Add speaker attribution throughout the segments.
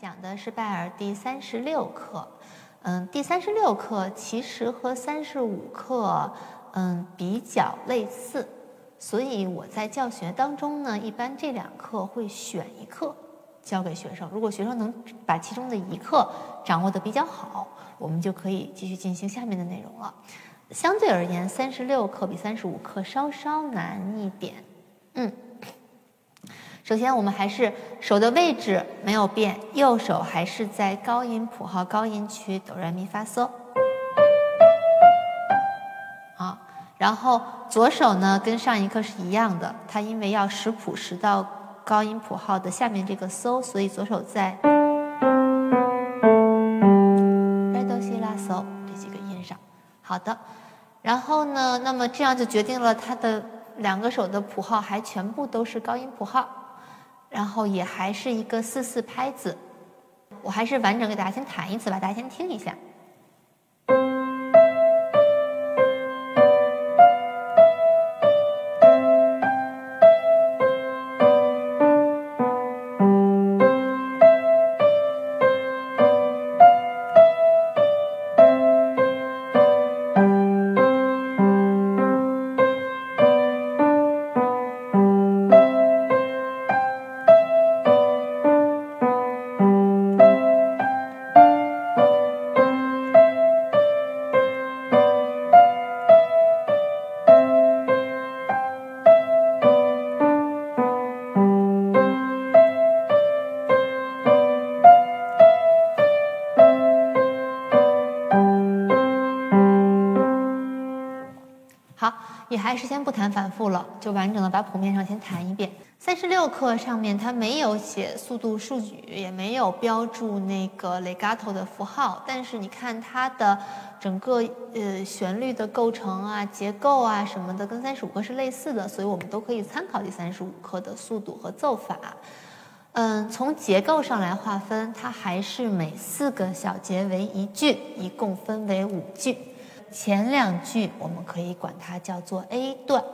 Speaker 1: 讲的是拜耳第三十六课，嗯，第三十六课其实和三十五课，嗯，比较类似，所以我在教学当中呢，一般这两课会选一课教给学生。如果学生能把其中的一课掌握的比较好，我们就可以继续进行下面的内容了。相对而言，三十六课比三十五课稍稍难一点，嗯。首先，我们还是手的位置没有变，右手还是在高音谱号高音区哆来咪发嗦。好，然后左手呢跟上一课是一样的，它因为要识谱识到高音谱号的下面这个嗦，所以左手在来哆西拉嗦这几个音上。好的，然后呢，那么这样就决定了它的两个手的谱号还全部都是高音谱号。然后也还是一个四四拍子，我还是完整给大家先弹一次吧，大家先听一下。还是先不谈反复了，就完整的把谱面上先弹一遍。三十六课上面它没有写速度数据，也没有标注那个 legato 的符号，但是你看它的整个呃旋律的构成啊、结构啊什么的，跟三十五课是类似的，所以我们都可以参考第三十五课的速度和奏法。嗯，从结构上来划分，它还是每四个小节为一句，一共分为五句。前两句我们可以管它叫做 A 段，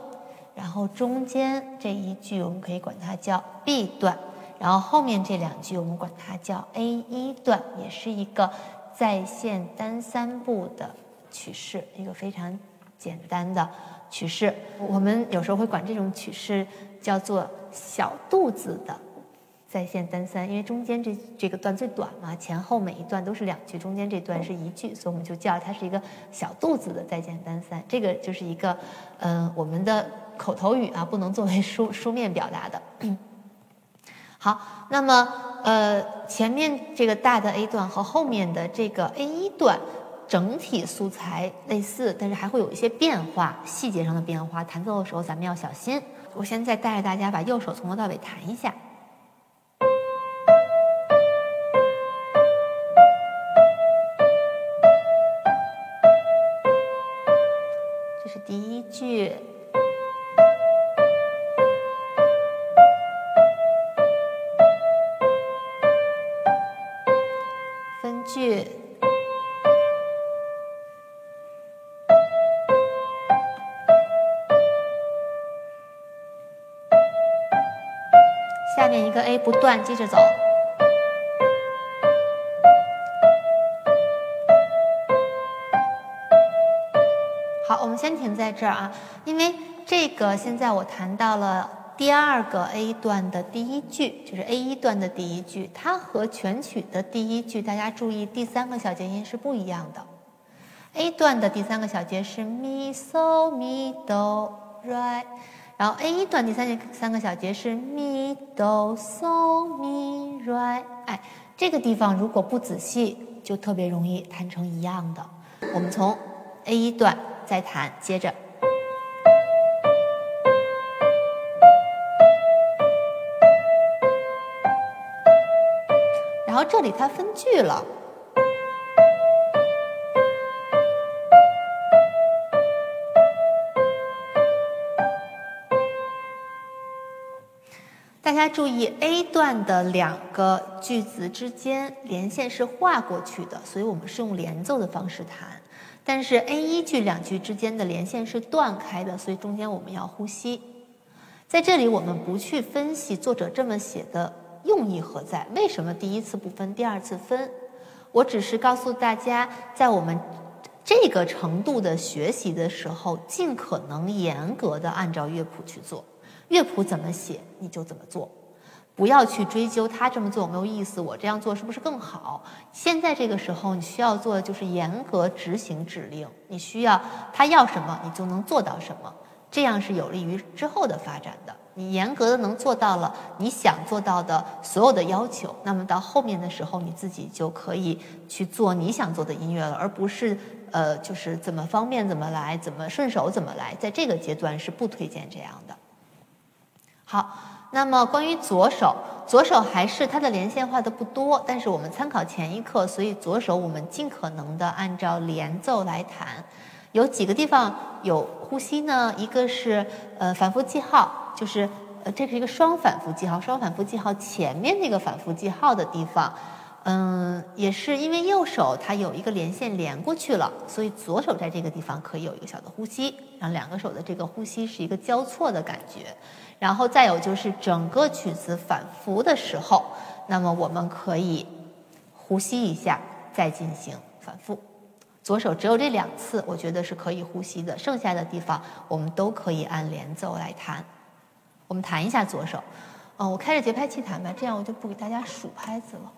Speaker 1: 然后中间这一句我们可以管它叫 B 段，然后后面这两句我们管它叫 A 一段，也是一个在线单三部的曲式，一个非常简单的曲式。我们有时候会管这种曲式叫做小肚子的。在线单三，因为中间这这个段最短嘛，前后每一段都是两句，中间这段是一句，所以我们就叫它是一个小肚子的在线单三。这个就是一个，嗯，我们的口头语啊，不能作为书书面表达的。好，那么呃，前面这个大的 A 段和后面的这个 A 一段整体素材类似，但是还会有一些变化，细节上的变化，弹奏的时候咱们要小心。我现在带着大家把右手从头到尾弹一下。是第一句，分句，下面一个 A 不断，接着走。我们先停在这儿啊，因为这个现在我弹到了第二个 A 段的第一句，就是 A 一段的第一句，它和全曲的第一句，大家注意第三个小节音是不一样的。A 段的第三个小节是咪嗦咪哆来，然后 A 一段第三节三个小节是咪哆嗦咪来，哎，这个地方如果不仔细，就特别容易弹成一样的。我们从 A 一段。再弹，接着，然后这里它分句了。大家注意，A 段的两个句子之间连线是画过去的，所以我们是用连奏的方式弹。但是 A 一句两句之间的连线是断开的，所以中间我们要呼吸。在这里，我们不去分析作者这么写的用意何在？为什么第一次不分，第二次分？我只是告诉大家，在我们这个程度的学习的时候，尽可能严格的按照乐谱去做，乐谱怎么写你就怎么做。不要去追究他这么做有没有意思，我这样做是不是更好？现在这个时候，你需要做的就是严格执行指令。你需要他要什么，你就能做到什么，这样是有利于之后的发展的。你严格的能做到了你想做到的所有的要求，那么到后面的时候，你自己就可以去做你想做的音乐了，而不是呃，就是怎么方便怎么来，怎么顺手怎么来。在这个阶段是不推荐这样的。好。那么关于左手，左手还是它的连线画的不多，但是我们参考前一课，所以左手我们尽可能的按照连奏来弹。有几个地方有呼吸呢？一个是呃反复记号，就是呃这是一个双反复记号，双反复记号前面那个反复记号的地方，嗯，也是因为右手它有一个连线连过去了，所以左手在这个地方可以有一个小的呼吸，然后两个手的这个呼吸是一个交错的感觉。然后再有就是整个曲子反复的时候，那么我们可以呼吸一下，再进行反复。左手只有这两次，我觉得是可以呼吸的，剩下的地方我们都可以按连奏来弹。我们弹一下左手，嗯，我开着节拍器弹吧，这样我就不给大家数拍子了。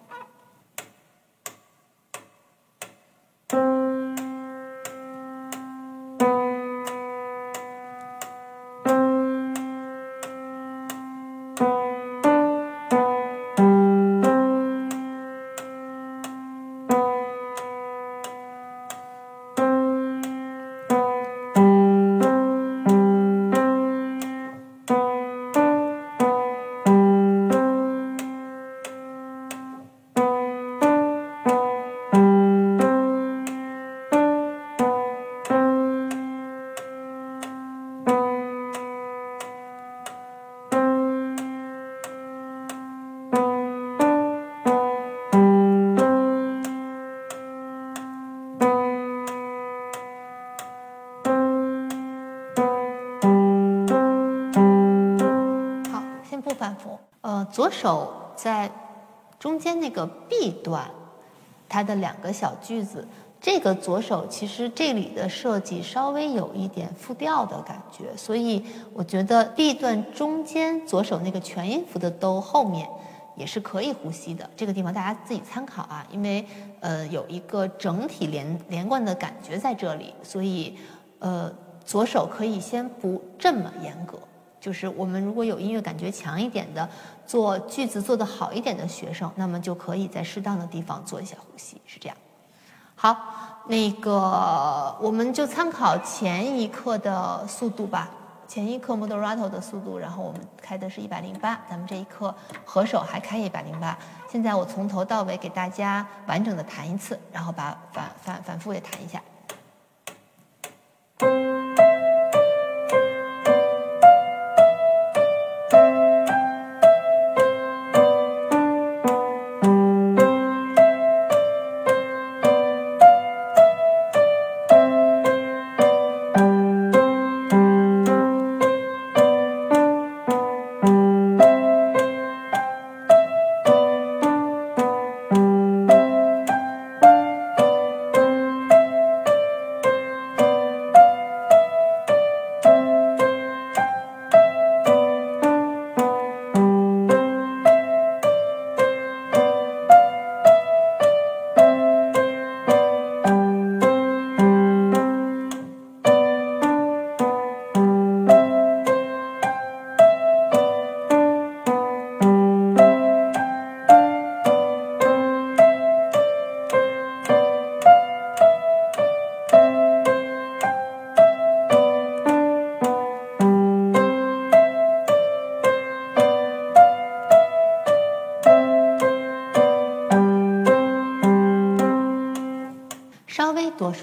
Speaker 1: 反复，呃左手在中间那个 B 段，它的两个小句子，这个左手其实这里的设计稍微有一点复调的感觉，所以我觉得 B 段中间左手那个全音符的哆后面也是可以呼吸的。这个地方大家自己参考啊，因为呃有一个整体连连贯的感觉在这里，所以呃左手可以先不这么严格。就是我们如果有音乐感觉强一点的，做句子做得好一点的学生，那么就可以在适当的地方做一下呼吸，是这样。好，那个我们就参考前一课的速度吧，前一课 Moderato 的速度，然后我们开的是一百零八，咱们这一课合手还开一百零八。现在我从头到尾给大家完整的弹一次，然后把反反反复也弹一下。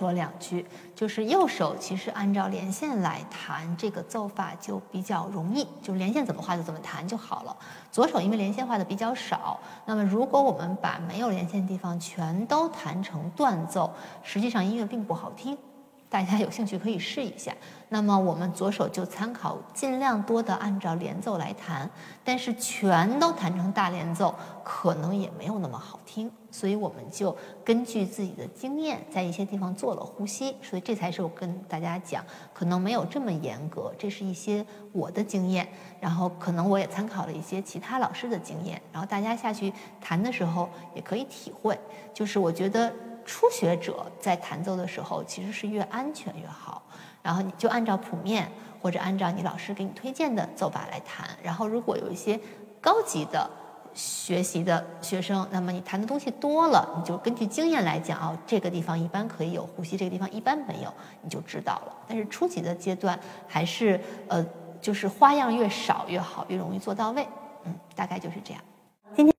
Speaker 1: 说两句，就是右手其实按照连线来弹这个奏法就比较容易，就是连线怎么画就怎么弹就好了。左手因为连线画的比较少，那么如果我们把没有连线的地方全都弹成断奏，实际上音乐并不好听。大家有兴趣可以试一下。那么我们左手就参考，尽量多的按照连奏来弹，但是全都弹成大连奏，可能也没有那么好听。所以我们就根据自己的经验，在一些地方做了呼吸。所以这才是我跟大家讲，可能没有这么严格，这是一些我的经验。然后可能我也参考了一些其他老师的经验，然后大家下去弹的时候也可以体会。就是我觉得。初学者在弹奏的时候，其实是越安全越好。然后你就按照谱面或者按照你老师给你推荐的奏法来弹。然后如果有一些高级的学习的学生，那么你弹的东西多了，你就根据经验来讲，哦，这个地方一般可以有呼吸，这个地方一般没有，你就知道了。但是初级的阶段还是呃，就是花样越少越好，越容易做到位。嗯，大概就是这样。今天